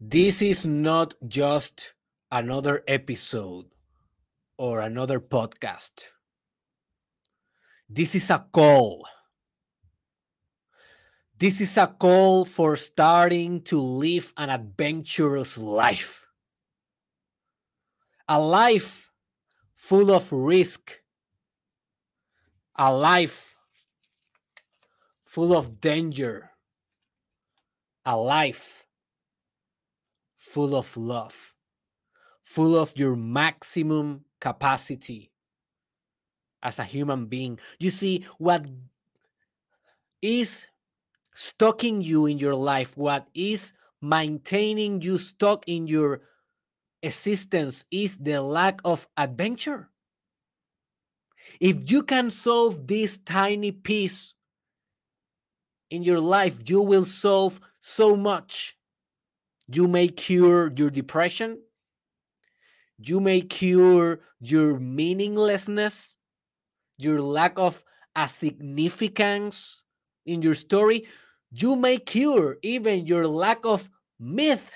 This is not just another episode or another podcast. This is a call. This is a call for starting to live an adventurous life. A life full of risk. A life full of danger. A life full of love, full of your maximum capacity as a human being. You see, what is stalking you in your life, what is maintaining you stuck in your existence is the lack of adventure. If you can solve this tiny piece in your life, you will solve so much. You may cure your depression. You may cure your meaninglessness, your lack of a significance in your story. You may cure even your lack of myth.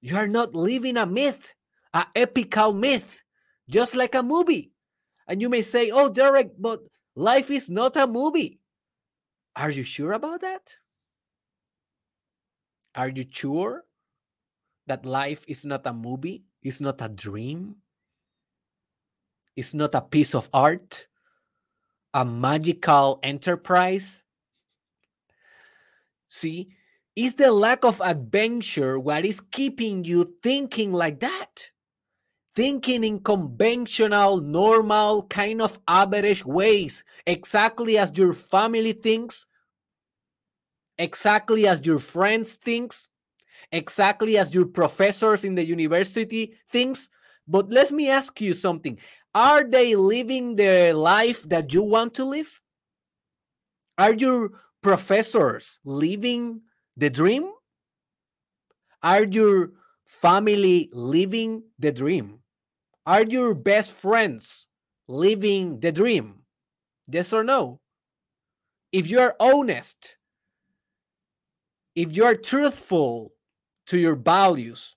You are not living a myth, a epical myth, just like a movie. And you may say, Oh, Derek, but life is not a movie. Are you sure about that? Are you sure that life is not a movie? It's not a dream? It's not a piece of art? A magical enterprise? See, is the lack of adventure what is keeping you thinking like that? Thinking in conventional, normal, kind of average ways, exactly as your family thinks, exactly as your friends thinks, exactly as your professors in the university thinks. But let me ask you something. Are they living the life that you want to live? Are your professors living the dream? Are your family living the dream? Are your best friends living the dream? Yes or no? If you are honest, if you are truthful to your values,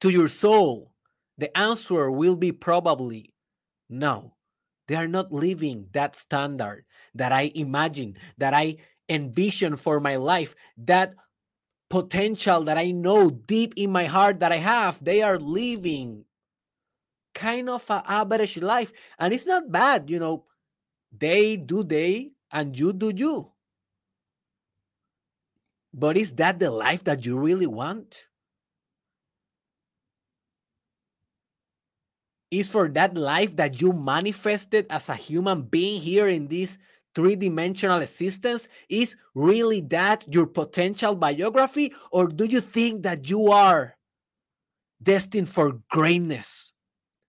to your soul, the answer will be probably no. They are not living that standard that I imagine, that I envision for my life, that potential that I know deep in my heart that I have. They are living kind of an average life. And it's not bad, you know. They do they, and you do you. But is that the life that you really want? Is for that life that you manifested as a human being here in this three dimensional existence? Is really that your potential biography? Or do you think that you are destined for greatness,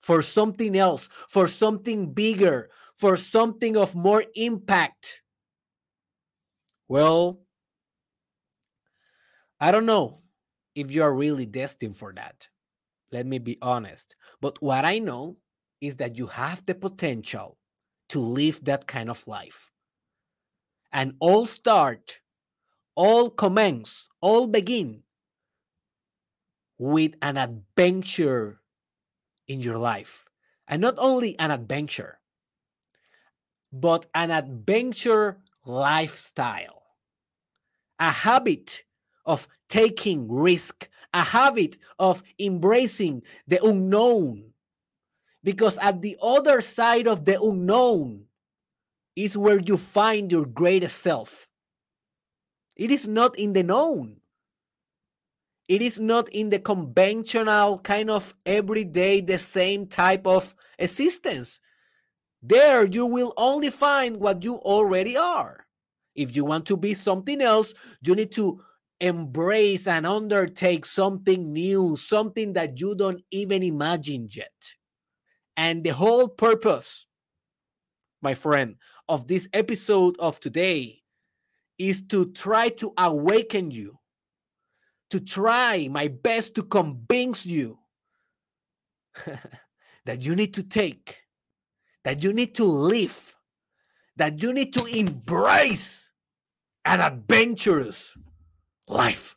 for something else, for something bigger, for something of more impact? Well, I don't know if you are really destined for that. Let me be honest. But what I know is that you have the potential to live that kind of life. And all start, all commence, all begin with an adventure in your life. And not only an adventure, but an adventure lifestyle, a habit of taking risk, a habit of embracing the unknown. Because at the other side of the unknown is where you find your greatest self. It is not in the known. It is not in the conventional kind of everyday, the same type of existence. There, you will only find what you already are. If you want to be something else, you need to embrace and undertake something new, something that you don't even imagine yet. And the whole purpose, my friend, of this episode of today is to try to awaken you, to try my best to convince you that you need to take, that you need to live, that you need to embrace an adventurous life.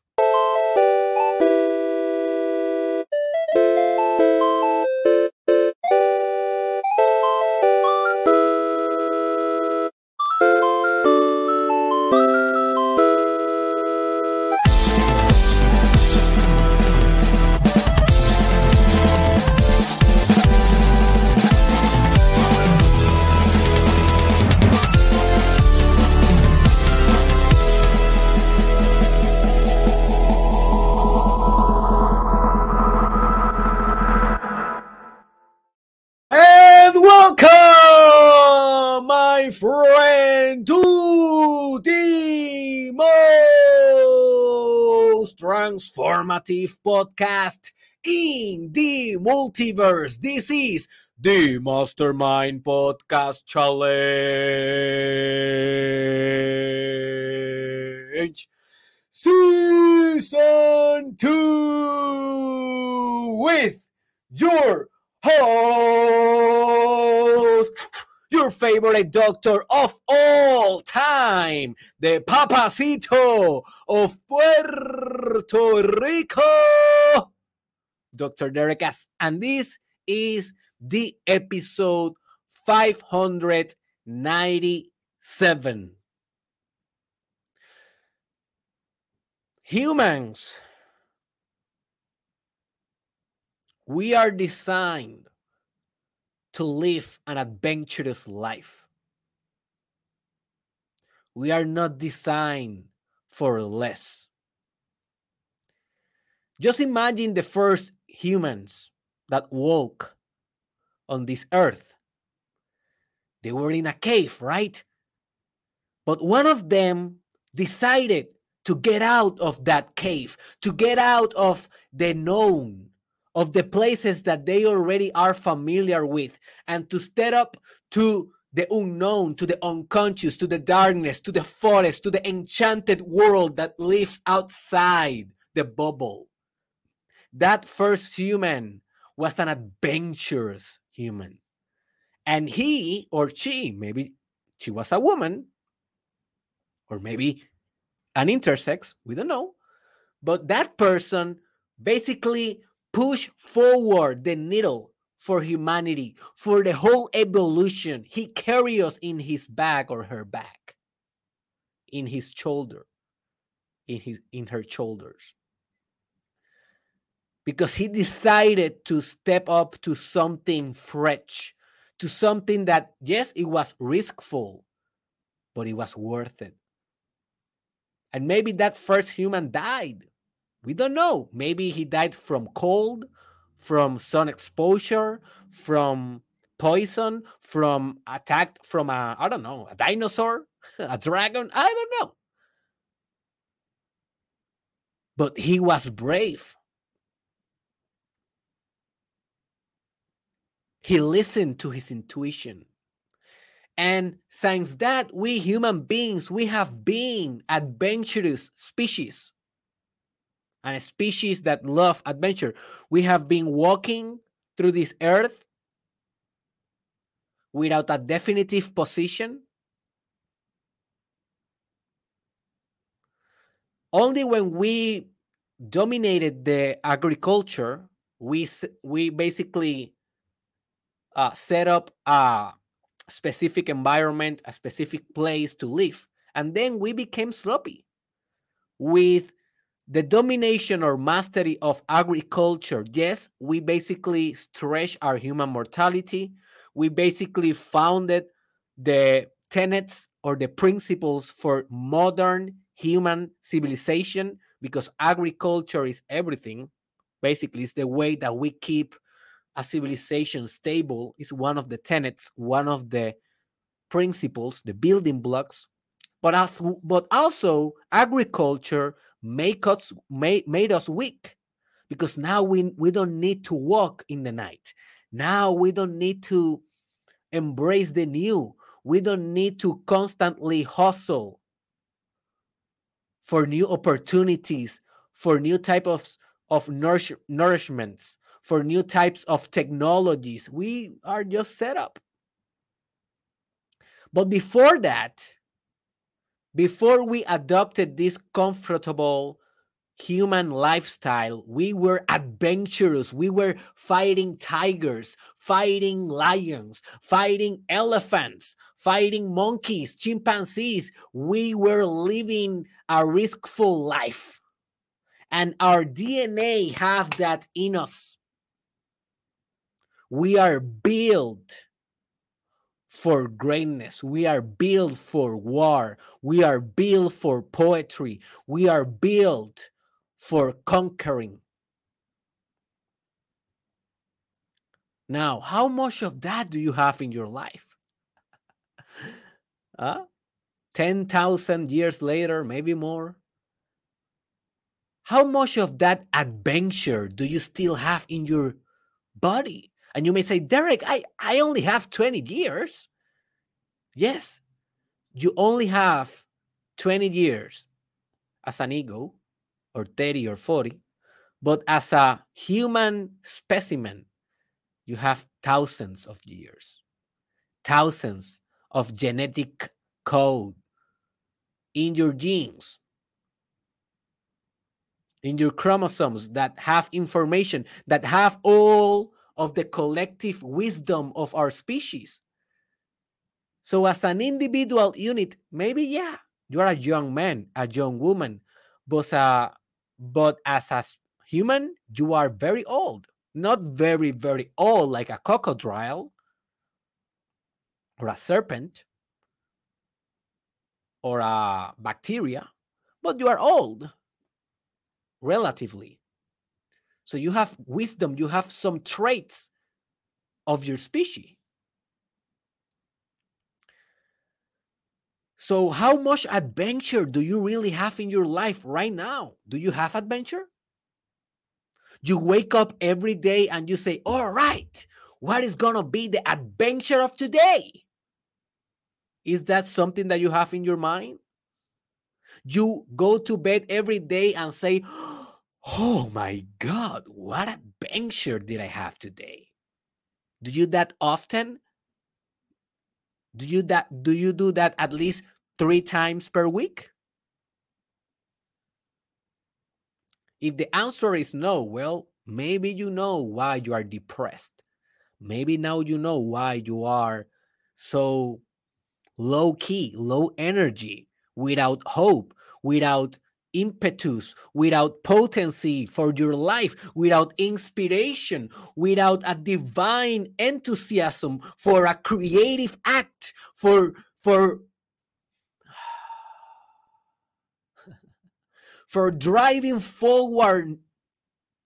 friend, to the most transformative podcast in the multiverse. This is the Mastermind Podcast Challenge. Season 2 with your host your favorite doctor of all time, the Papacito of Puerto Rico, Dr. Derek S. And this is the episode 597. Humans, we are designed to live an adventurous life. We are not designed for less. Just imagine the first humans that walk on this earth. They were in a cave, right? But one of them decided to get out of that cave, to get out of the known, of the places that they already are familiar with and to step up to the unknown, to the unconscious, to the darkness, to the forest, to the enchanted world that lives outside the bubble. That first human was an adventurous human. And he or she, maybe she was a woman, or maybe an intersex, we don't know. But that person basically push forward the needle for humanity, for the whole evolution. He carries us in his back or her back, in his shoulder, in his in her shoulders. Because he decided to step up to something fresh, to something that, yes, it was riskful, but it was worth it. And maybe that first human died we don't know. Maybe he died from cold, from sun exposure, from poison, from attacked from a I don't know, a dinosaur, a dragon, I don't know. But he was brave. He listened to his intuition. And since that, we human beings, we have been adventurous species and a species that love adventure. We have been walking through this earth without a definitive position. Only when we dominated the agriculture, we we basically uh, set up a specific environment, a specific place to live, and then we became sloppy with the domination or mastery of agriculture. Yes we basically stretch our human mortality. We basically founded the tenets or the principles for modern human civilization because agriculture is everything. Basically it's the way that we keep a civilization stable is one of the tenets one of the principles the building blocks. But as but also agriculture make us made, made us weak. Because now we we don't need to walk in the night. Now we don't need to embrace the new. We don't need to constantly hustle for new opportunities for new type of of nourish, nourishments for new types of technologies. We are just set up. But before that before we adopted this comfortable human lifestyle, we were adventurous. We were fighting tigers, fighting lions, fighting elephants, fighting monkeys, chimpanzees. We were living a riskful life. And our DNA have that in us. We are built for greatness. We are built for war. We are built for poetry. We are built for conquering. Now, how much of that do you have in your life? uh, 10,000 years later, maybe more. how much of that adventure do you still have in your body? And you may say, Derek, I, I only have 20 years. Yes, you only have 20 years as an ego, or 30 or 40, but as a human specimen, you have thousands of years, thousands of genetic code in your genes in your chromosomes that have information, that have all of the collective wisdom of our species. So, as an individual unit, maybe, yeah, you are a young man, a young woman, but, uh, but as a human, you are very old. Not very, very old, like a crocodile or a serpent or a bacteria, but you are old relatively. So you have wisdom, you have some traits of your species. So, how much adventure do you really have in your life right now? Do you have adventure? You wake up every day and you say, All right, what is going to be the adventure of today? Is that something that you have in your mind? You go to bed every day and say, Oh my God, what adventure did I have today? Do you that often? Do you that do you do that at least three times per week? If the answer is no, well, maybe you know why you are depressed. Maybe now you know why you are so low key, low energy, without hope, without impetus, without potency for your life, without inspiration, without a divine enthusiasm for a creative act, for for for driving forward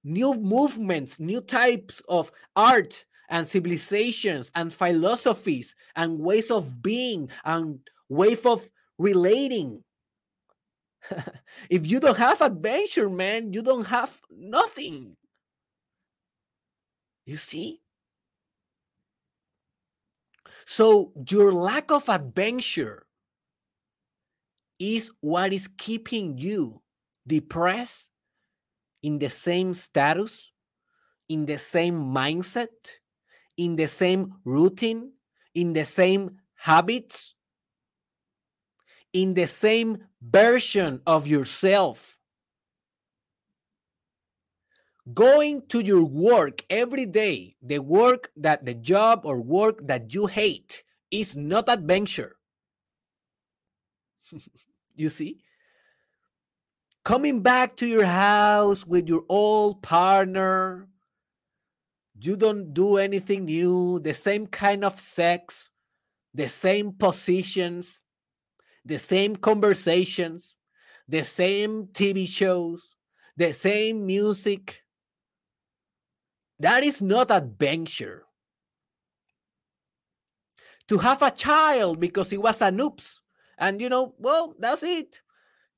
new movements, new types of art and civilizations and philosophies and ways of being and ways of relating if you don't have adventure, man, you don't have nothing. You see? So, your lack of adventure is what is keeping you depressed in the same status, in the same mindset, in the same routine, in the same habits, in the same version of yourself. Going to your work every day, the work that the job or work that you hate, is not adventure. you see? Coming back to your house with your old partner, you don't do anything new, the same kind of sex, the same positions, the same conversations, the same TV shows, the same music. That is not adventure. To have a child because he was an oops, and you know, well, that's it.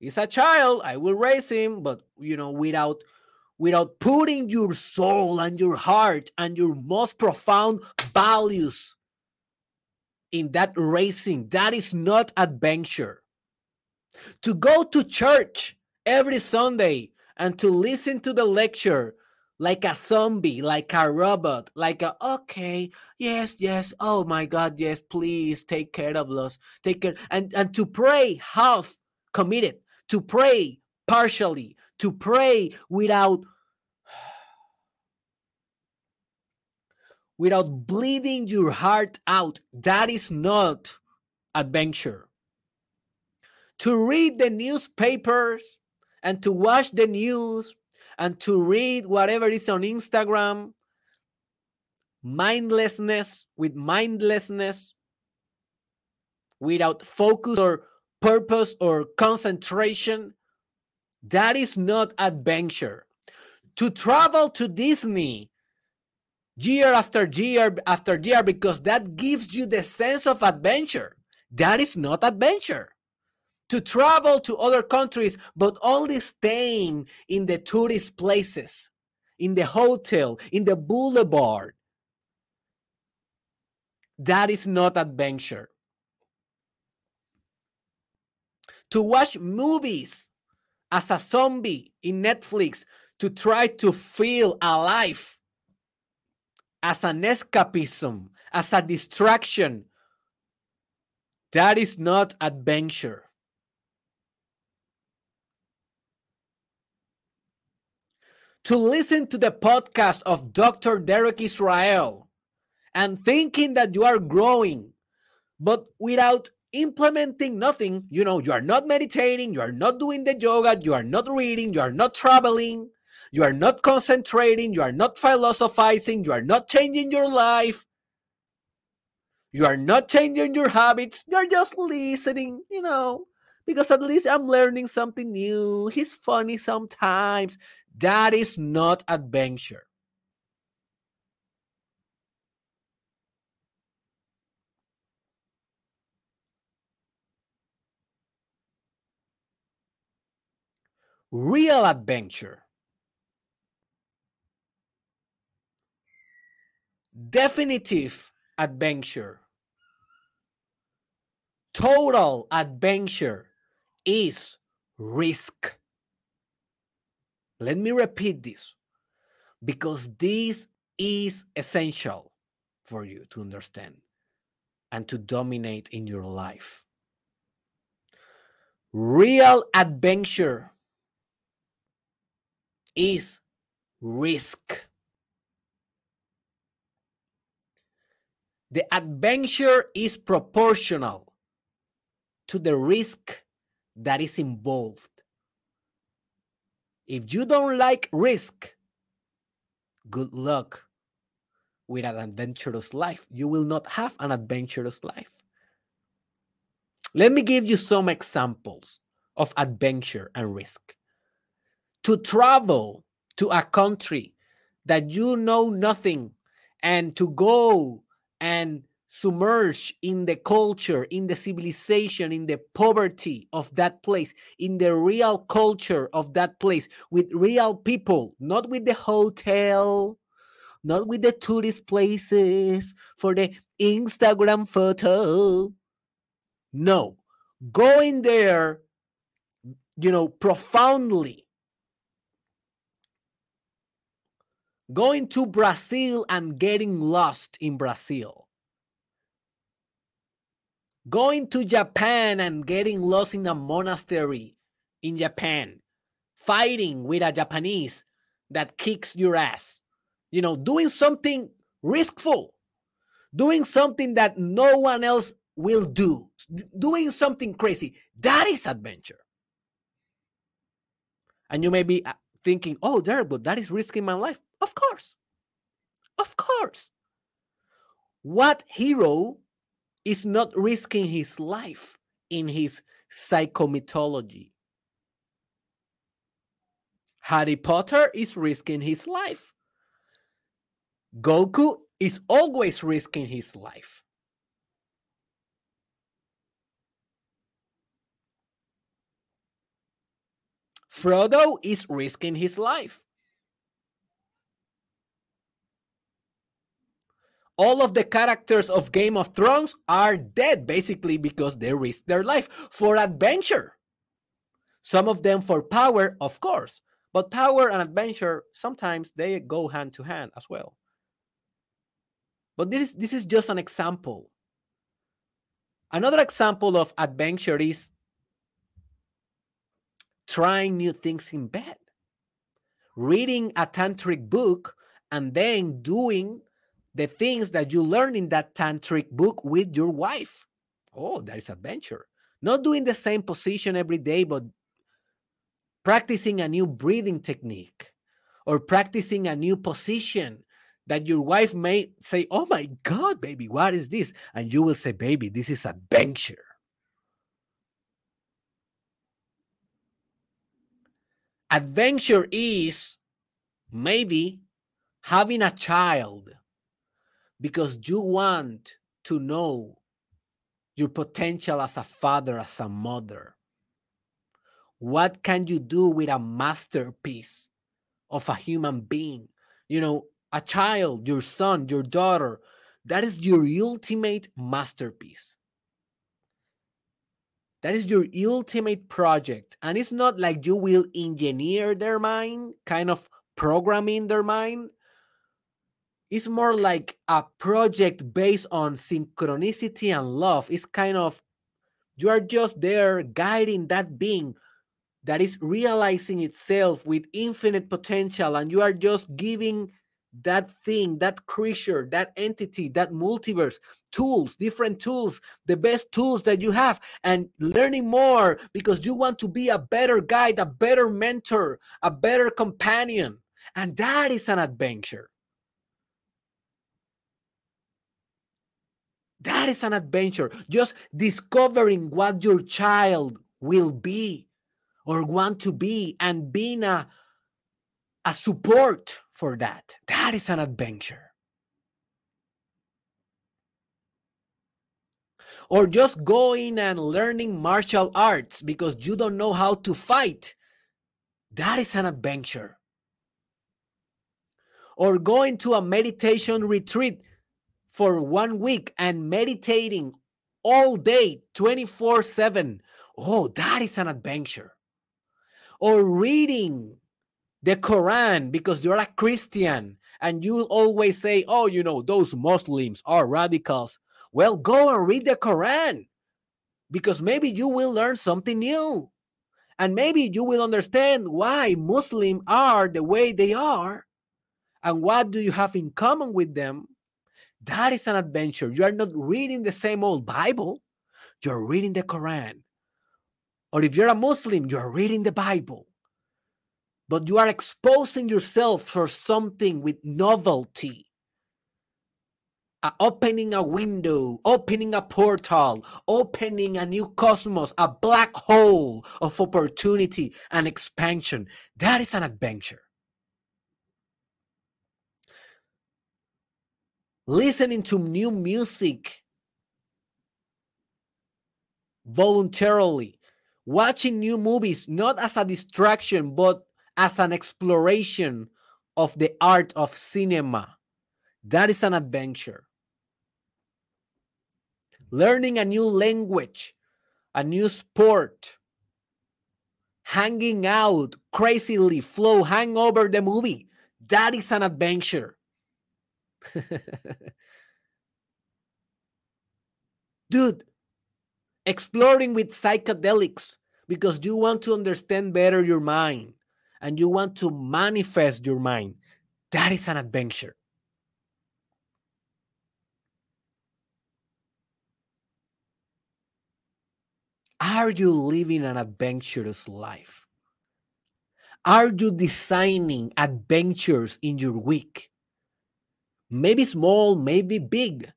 He's a child. I will raise him, but you know, without without putting your soul and your heart and your most profound values in that racing. That is not adventure. To go to church every Sunday and to listen to the lecture like a zombie, like a robot, like a okay, yes, yes, oh my God, yes, please take care of us, take care, and and to pray half committed, to pray partially, to pray without without bleeding your heart out. That is not adventure. To read the newspapers and to watch the news and to read whatever is on Instagram, mindlessness with mindlessness, without focus or purpose or concentration, that is not adventure. To travel to Disney year after year after year because that gives you the sense of adventure. That is not adventure. to travel to other countries, but only staying in the tourist places, in the hotel, in the boulevard. That is not adventure. To watch movies as a zombie in Netflix to try to feel alive as an escapism, as a distraction. That is not adventure. To listen to the podcast of Dr. Derek Israel and thinking that you are growing, but without implementing nothing, you know, you are not meditating, you are not doing the yoga, you are not reading, you are not traveling, you are not concentrating, you are not philosophizing, you are not changing your life, you are not changing your habits, you're just listening, you know, because at least I'm learning something new. He's funny sometimes. That is not adventure. real adventure. Definitive adventure. Total adventure is risk. Let me repeat this because this is essential for you to understand and to dominate in your life. Real adventure is risk. The adventure is proportional to the risk that is involved. If you don't like risk, good luck with an adventurous life. You will not have an adventurous life. Let me give you some examples of adventure and risk to travel to a country that you know nothing and to go and submerge in the culture, in the civilization, in the poverty of that place, in the real culture of that place with real people, not with the hotel, not with the tourist places for the Instagram photo. No, going there, you know, profoundly going to Brazil and getting lost in Brazil, going to Japan and getting lost in a monastery in Japan, fighting with a Japanese that kicks your ass, you know, doing something riskful, doing something that no one else will do, doing something crazy. That is adventure. And you may be uh, thinking, oh, there, but that is risking my life. Of course. Of course. What hero is not risking his life in his psychomythology? Harry Potter is risking his life. Goku is always risking his life. Frodo is risking his life. All of the characters of Game of Thrones are dead basically because they risked their life for adventure. Some of them for power, of course, but power and adventure sometimes they go hand to hand as well. But this is, this is just an example. Another example of adventure is trying new things in bed, reading a tantric book, and then doing the things that you learn in that tantric book with your wife. Oh, that is adventure. Not doing the same position every day, but practicing a new breathing technique or practicing a new position that your wife may say, Oh my God, baby, what is this? And you will say, Baby, this is adventure. Adventure is maybe having a child because you want to know your potential as a father, as a mother. what can you do with a masterpiece of a human being you know a child your son your daughter that is your ultimate masterpiece that is your ultimate project and it's not like you will engineer their mind kind of programming their mind it's more like a project based on synchronicity and love it's kind of you are just there guiding that being that is realizing itself with infinite potential, and you are just giving that thing, that creature, that entity, that multiverse tools, different tools, the best tools that you have, and learning more because you want to be a better guide, a better mentor, a better companion. And that is an adventure. That is an adventure. Just discovering what your child will be or want to be and being a, a support for that. That is an adventure. Or just going and learning martial arts because you don't know how to fight. That is an adventure. Or going to a meditation retreat for one week and meditating all day, 24 7. Oh, that is an adventure. Or reading the Quran because you're a Christian and you always say, oh, you know, those Muslims are radicals. Well, go and read the Quran because maybe you will learn something new. And maybe you will understand why Muslims are the way they are and what do you have in common with them that is an adventure. You are not reading the same old Bible, you're reading the Quran. Or if you're a Muslim, you're reading the Bible. But you are exposing yourself for something with novelty. Uh, opening a window, opening a portal, opening a new cosmos, a black hole of opportunity and expansion. That is an adventure. Listening to new music voluntarily, watching new movies, not as a distraction, but as an exploration of the art of cinema. That is an adventure. Learning a new language, a new sport, hanging out crazily, flow, hang over the movie. That is an adventure. Dude, exploring with psychedelics because you want to understand better your mind and you want to manifest your mind. That is an adventure. Are you living an adventurous life? Are you designing adventures in your week? Maybe small, maybe big.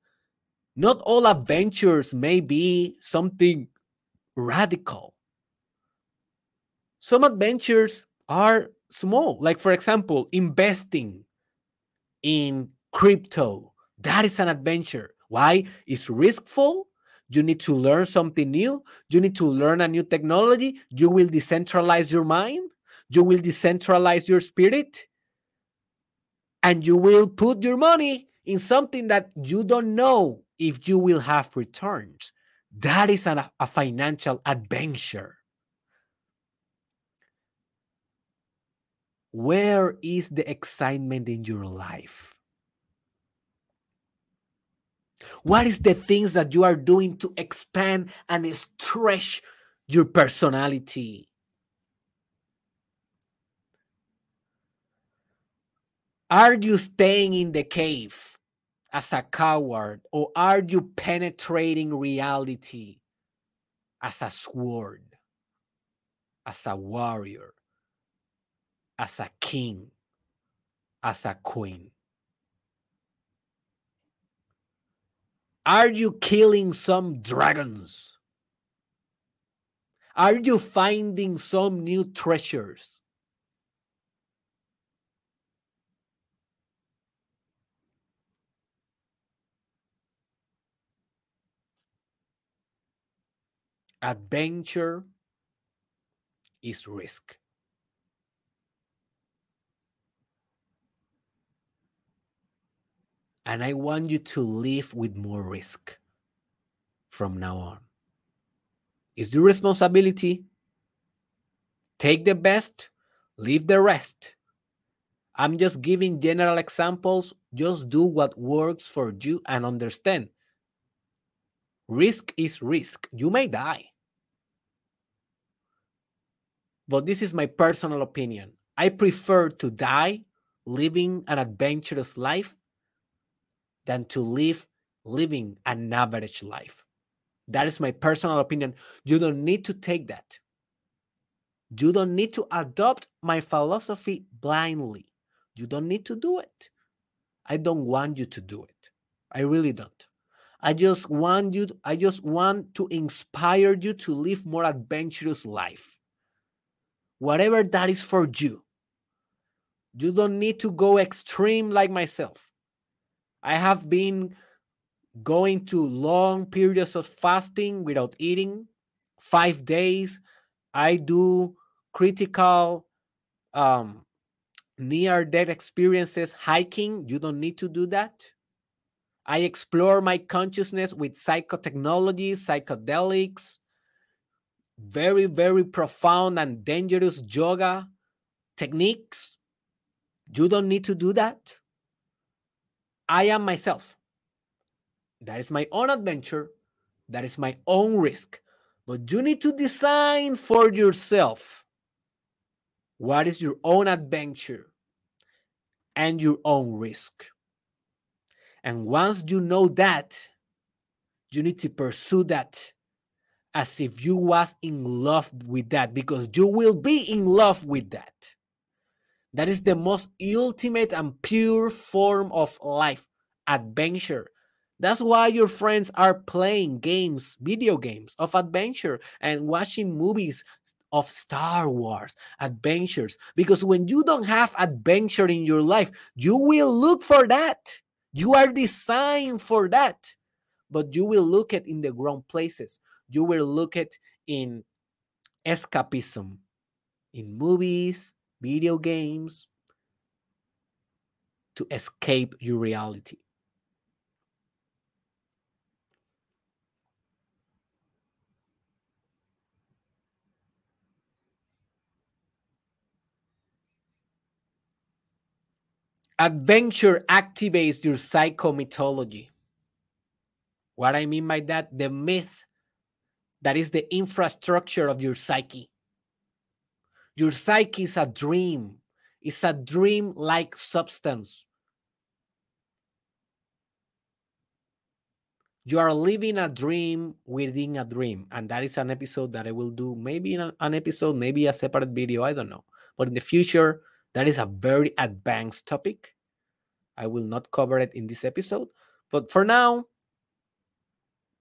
Not all adventures may be something radical. Some adventures are small, like, for example, investing in crypto. That is an adventure. Why? It's riskful. You need to learn something new. You need to learn a new technology. You will decentralize your mind. You will decentralize your spirit and you will put your money in something that you don't know if you will have returns. That is an, a financial adventure. Where is the excitement in your life? What is the things that you are doing to expand and stretch your personality? Are you staying in the cave as a coward or are you penetrating reality as a sword, as a warrior, as a king, as a queen? Are you killing some dragons? Are you finding some new treasures? Adventure is risk. And I want you to live with more risk from now on. It's your responsibility. Take the best, leave the rest. I'm just giving general examples. Just do what works for you and understand. Risk is risk. You may die. But this is my personal opinion. I prefer to die living an adventurous life than to live living an average life. That is my personal opinion. You don't need to take that. You don't need to adopt my philosophy blindly. You don't need to do it. I don't want you to do it. I really don't. I just want you I just want to inspire you to live more adventurous life. Whatever that is for you. You don't need to go extreme like myself. I have been going to long periods of fasting without eating, five days. I do critical um, near death experiences hiking. You don't need to do that. I explore my consciousness with psychotechnologies, psychedelics, very, very profound and dangerous yoga techniques. You don't need to do that. I am myself. That is my own adventure. That is my own risk. But you need to design for yourself what is your own adventure and your own risk. And once you know that, you need to pursue that as if you was in love with that because you will be in love with that. That is the most ultimate and pure form of life, adventure. That's why your friends are playing games, video games of adventure and watching movies of Star Wars adventures. Because when you don't have adventure in your life, you will look for that. You are designed for that. But you will look at in the wrong places. You will look at in escapism, in movies, video games to escape your reality. Adventure activates your psychomythology. What I mean by that, the myth that is the infrastructure of your psyche. Your psyche is a dream, it's a dream like substance. You are living a dream within a dream. And that is an episode that I will do, maybe an, an episode, maybe a separate video, I don't know. But in the future, that is a very advanced topic. I will not cover it in this episode. But for now,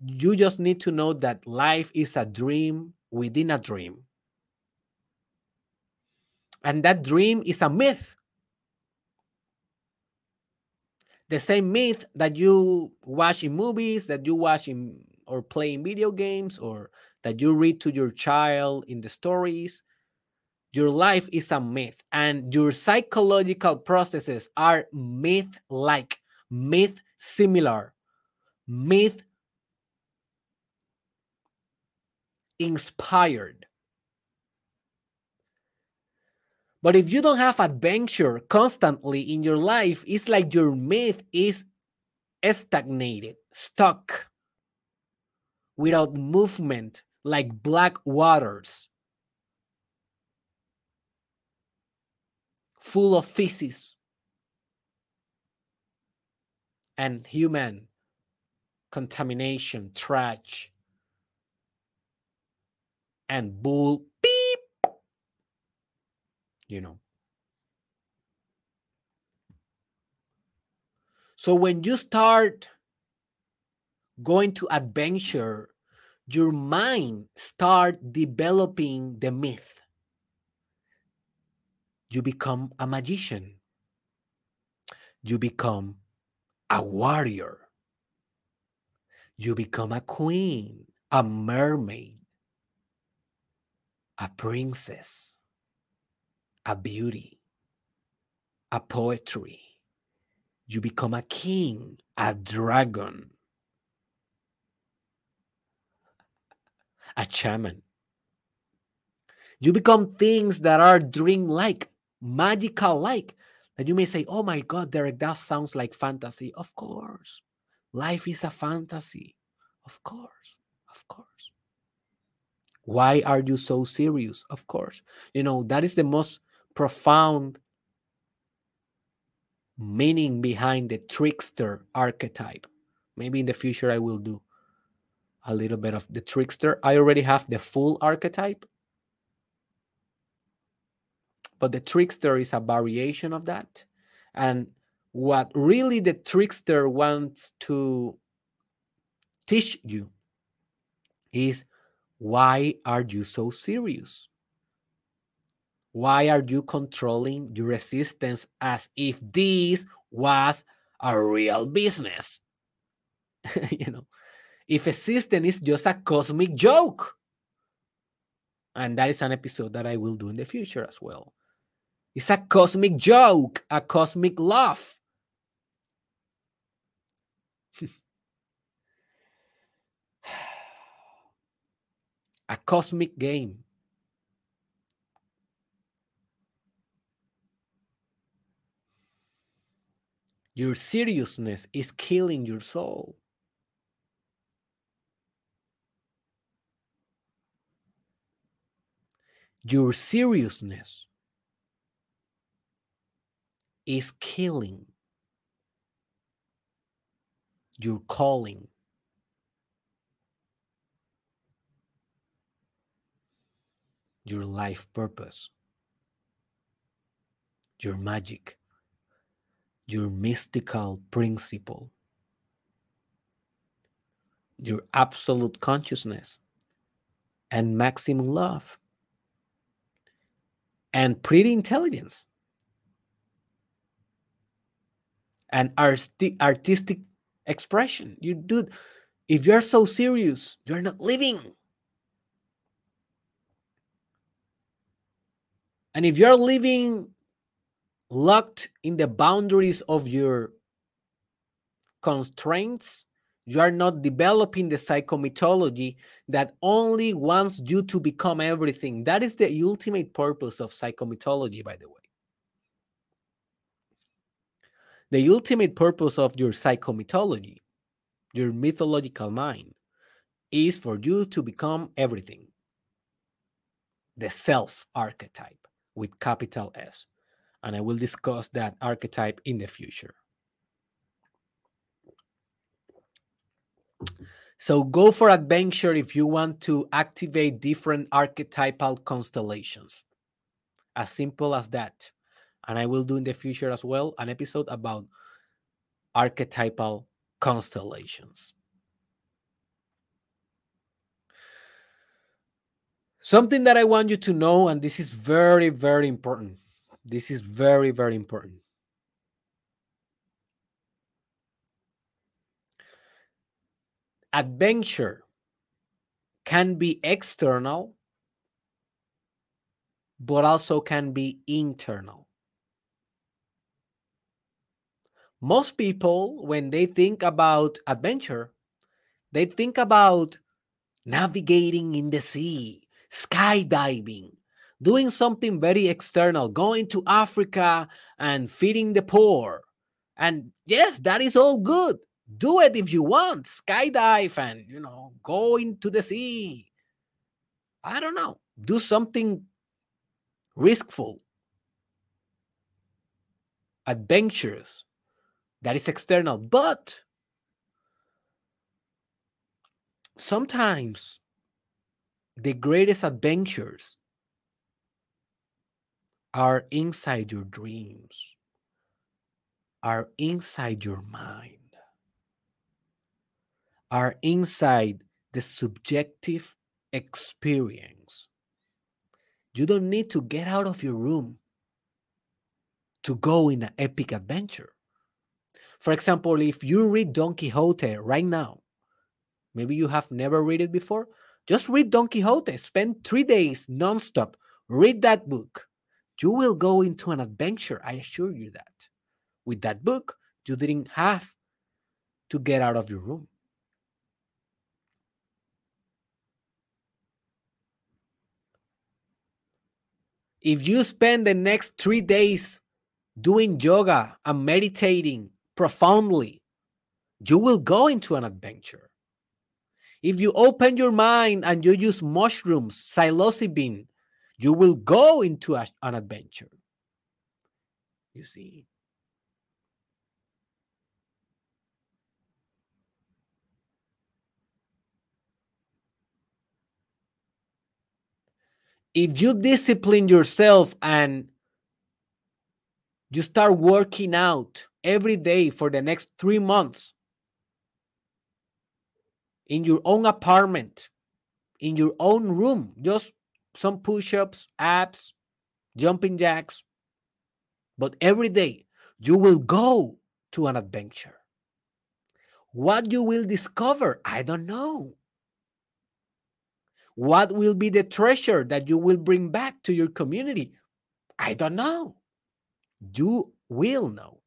you just need to know that life is a dream within a dream. And that dream is a myth. The same myth that you watch in movies, that you watch in or play in video games, or that you read to your child in the stories. Your life is a myth, and your psychological processes are myth like, myth similar, myth inspired. But if you don't have adventure constantly in your life, it's like your myth is stagnated, stuck, without movement, like black waters, full of feces and human contamination, trash, and bull beep. you know. So when you start going to adventure, your mind start developing the myth. You become a magician. You become a warrior. You become a queen, a mermaid. A princess, a beauty, a poetry. You become a king, a dragon, a shaman. You become things that are dream like, magical like, that you may say, oh my God, Derek, that sounds like fantasy. Of course. Life is a fantasy. Of course. Of course. Why are you so serious? Of course. You know, that is the most profound meaning behind the trickster archetype. Maybe in the future I will do a little bit of the trickster. I already have the full archetype, but the trickster is a variation of that. And what really the trickster wants to teach you is why are you so serious? Why are you controlling your resistance as if this was a real business? you know, if a system is just a cosmic joke. And that is an episode that I will do in the future as well. It's a cosmic joke, a cosmic laugh. A cosmic game. Your seriousness is killing your soul. Your seriousness is killing your calling. Your life purpose, your magic your mystical principle, your absolute consciousness, and maximum love, and pretty intelligence, and arti- artistic expression. You do, if you're so serious, you're not living. And if you're living locked in the boundaries of your constraints, you are not developing the psychomythology that only wants you to become everything. That is the ultimate purpose of psychomythology, by the way. The ultimate purpose of your psychomythology, your mythological mind, is for you to become everything. The self archetype with capital S and I will discuss that archetype in the future. So go for adventure if you want to activate different archetypal constellations. As simple as that. And I will do in the future as well an episode about archetypal constellations. Something that I want you to know, and this is very, very important this is very, very important. Adventure can be external, but also can be internal. Most people, when they think about adventure, they think about navigating in the sea, skydiving, doing something very external, going to Africa and feeding the poor. And yes, that is all good. Do it if you want. Skydive and, you know, go into the sea. I don't know. Do something riskful, adventurous that is external. But sometimes the greatest adventures are inside your dreams, are inside your mind, are inside the subjective experience. You don't need to get out of your room to go in an epic adventure. For example, if you read Don Quixote right now, maybe you have never read it before, Just read Don Quixote. Spend three days nonstop. Read that book. You will go into an adventure. I assure you that. With that book, you didn't have to get out of your room. If you spend the next three days doing yoga and meditating profoundly, you will go into an adventure. If you open your mind and you use mushrooms, psilocybin, you will go into a, an adventure. You see? If you discipline yourself and you start working out every day for the next three months in your own apartment, in your own room, just some push ups, abs, jumping jacks. But every day you will go to an adventure. What you will discover, I don't know. What will be the treasure that you will bring back to your community? I don't know. You will know.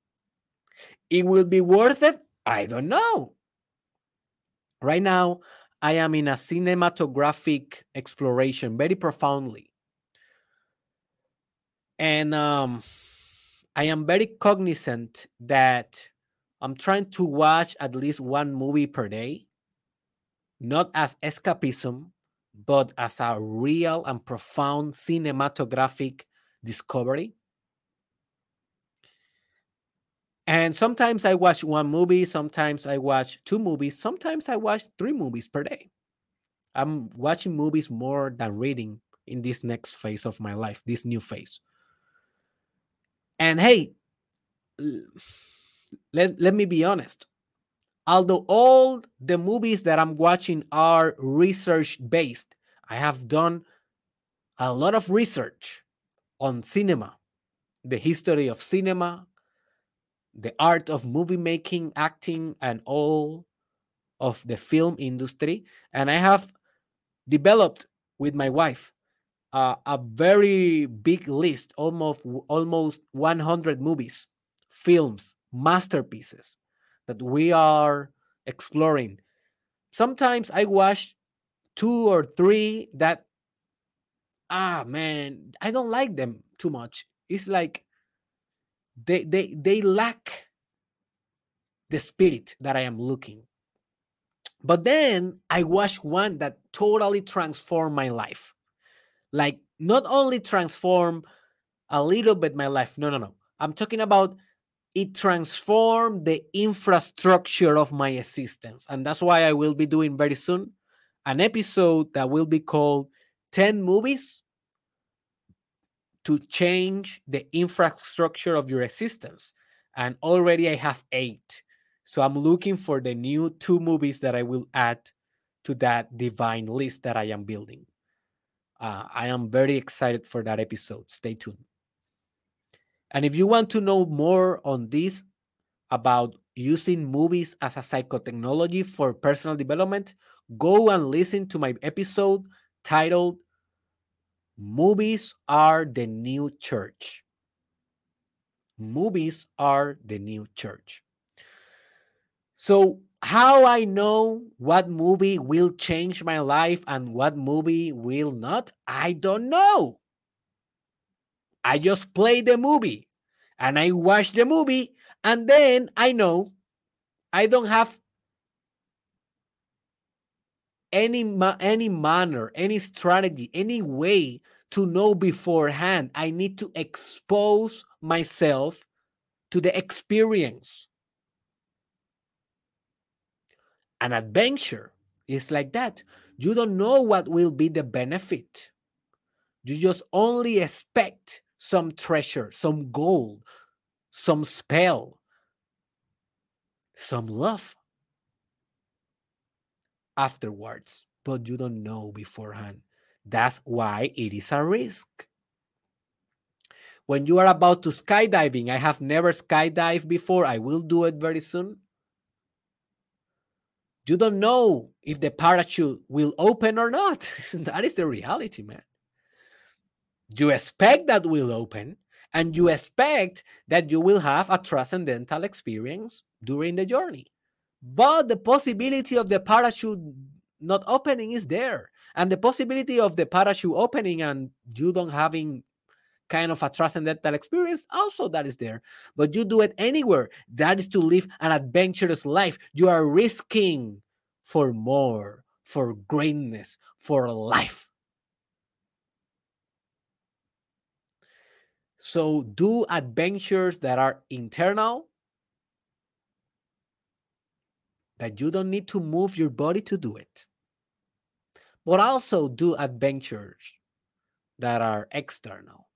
It will be worth it? I don't know. Right now, I am in a cinematographic exploration very profoundly. And um, I am very cognizant that I'm trying to watch at least one movie per day, not as escapism, but as a real and profound cinematographic discovery. And sometimes I watch one movie, sometimes I watch two movies, sometimes I watch three movies per day. I'm watching movies more than reading in this next phase of my life, this new phase. And hey, let, let me be honest. Although all the movies that I'm watching are research based, I have done a lot of research on cinema, the history of cinema, the art of movie making, acting, and all of the film industry. And I have developed with my wife uh, a very big list, almost almost 100 movies, films, masterpieces that we are exploring. Sometimes I watch two or three that ah man, I don't like them too much. It's like they they they lack the spirit that I am looking. But then I watched one that totally transformed my life. Like not only transform a little bit my life. No, no, no. I'm talking about it transformed the infrastructure of my existence. And that's why I will be doing very soon an episode that will be called 10 movies to change the infrastructure of your existence. And already I have eight. So I'm looking for the new two movies that I will add to that divine list that I am building. Uh, I am very excited for that episode. Stay tuned. And if you want to know more on this about using movies as a psychotechnology for personal development, go and listen to my episode titled Movies are the new church. Movies are the new church. So, how I know what movie will change my life and what movie will not, I don't know. I just play the movie and I watch the movie, and then I know I don't have any any manner, any strategy, any way to know beforehand. I need to expose myself to the experience. An adventure is like that. You don't know what will be the benefit. You just only expect some treasure, some gold, some spell, some love afterwards, but you don't know beforehand. That's why it is a risk. When you are about to skydiving, I have never skydived before. I will do it very soon. You don't know if the parachute will open or not. that is the reality, man. You expect that will open, and you expect that you will have a transcendental experience during the journey. But the possibility of the parachute not opening is there. And the possibility of the parachute opening and you don't having kind of a transcendental experience also that is there. But you do it anywhere that is to live an adventurous life. You are risking for more for greatness for life. So do adventures that are internal that you don't need to move your body to do it but also do adventures that are external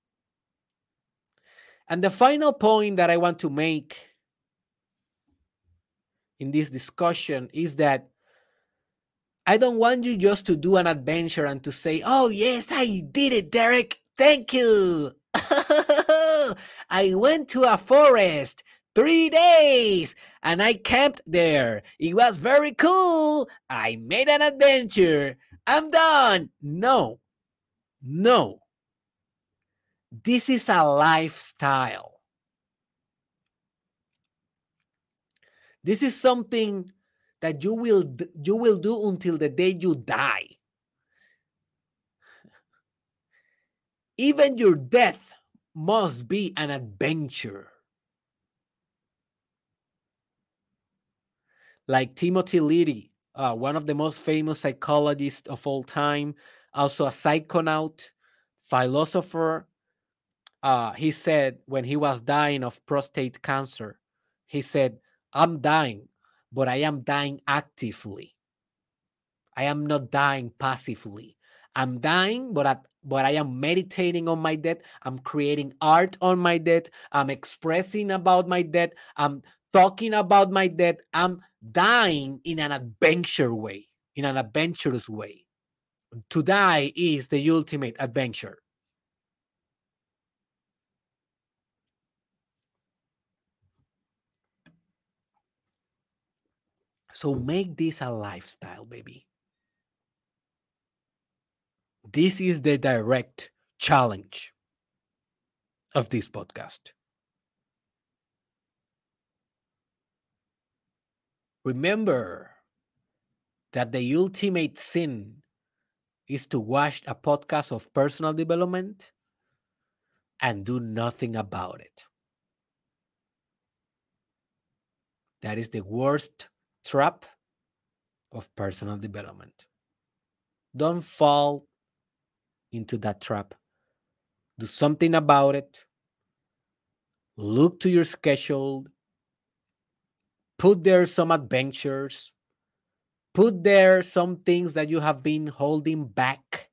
and the final point that I want to make in this discussion is that I don't want you just to do an adventure and to say, oh, yes, I did it, Derek. Thank you. I went to a forest three days and I camped there. It was very cool. I made an adventure. I'm done. No, no. This is a lifestyle. This is something that you will you will do until the day you die. Even your death must be an adventure. Like Timothy Leary, uh, one of the most famous psychologists of all time, also a psychonaut, philosopher, uh, he said when he was dying of prostate cancer, he said, I'm dying, but I am dying actively. I am not dying passively. I'm dying, but I, but I am meditating on my death. I'm creating art on my death. I'm expressing about my death. I'm talking about my death. I'm dying in an adventure way, in an adventurous way. To die is the ultimate adventure. So make this a lifestyle, baby. This is the direct challenge of this podcast. Remember that the ultimate sin is to watch a podcast of personal development and do nothing about it. That is the worst trap of personal development. Don't fall into that trap. Do something about it. Look to your schedule. Put there some adventures. Put there some things that you have been holding back.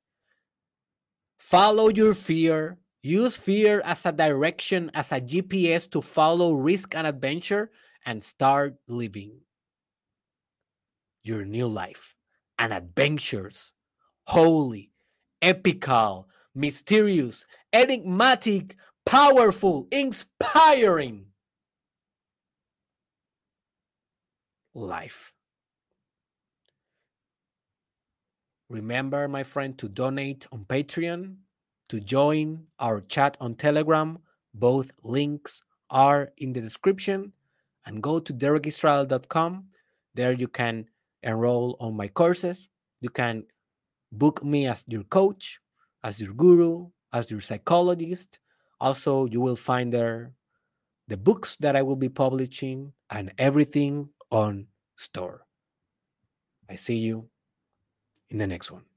Follow your fear. Use fear as a direction, as a GPS to follow risk and adventure and start living your new life and adventures, holy, epical, mysterious, enigmatic, powerful, inspiring life. Remember, my friend, to donate on Patreon, to join our chat on Telegram. Both links are in the description. And go to derekisrael.com. There you can enroll on my courses. You can book me as your coach, as your guru, as your psychologist. Also, you will find there the books that I will be publishing and everything on store. I see you in the next one.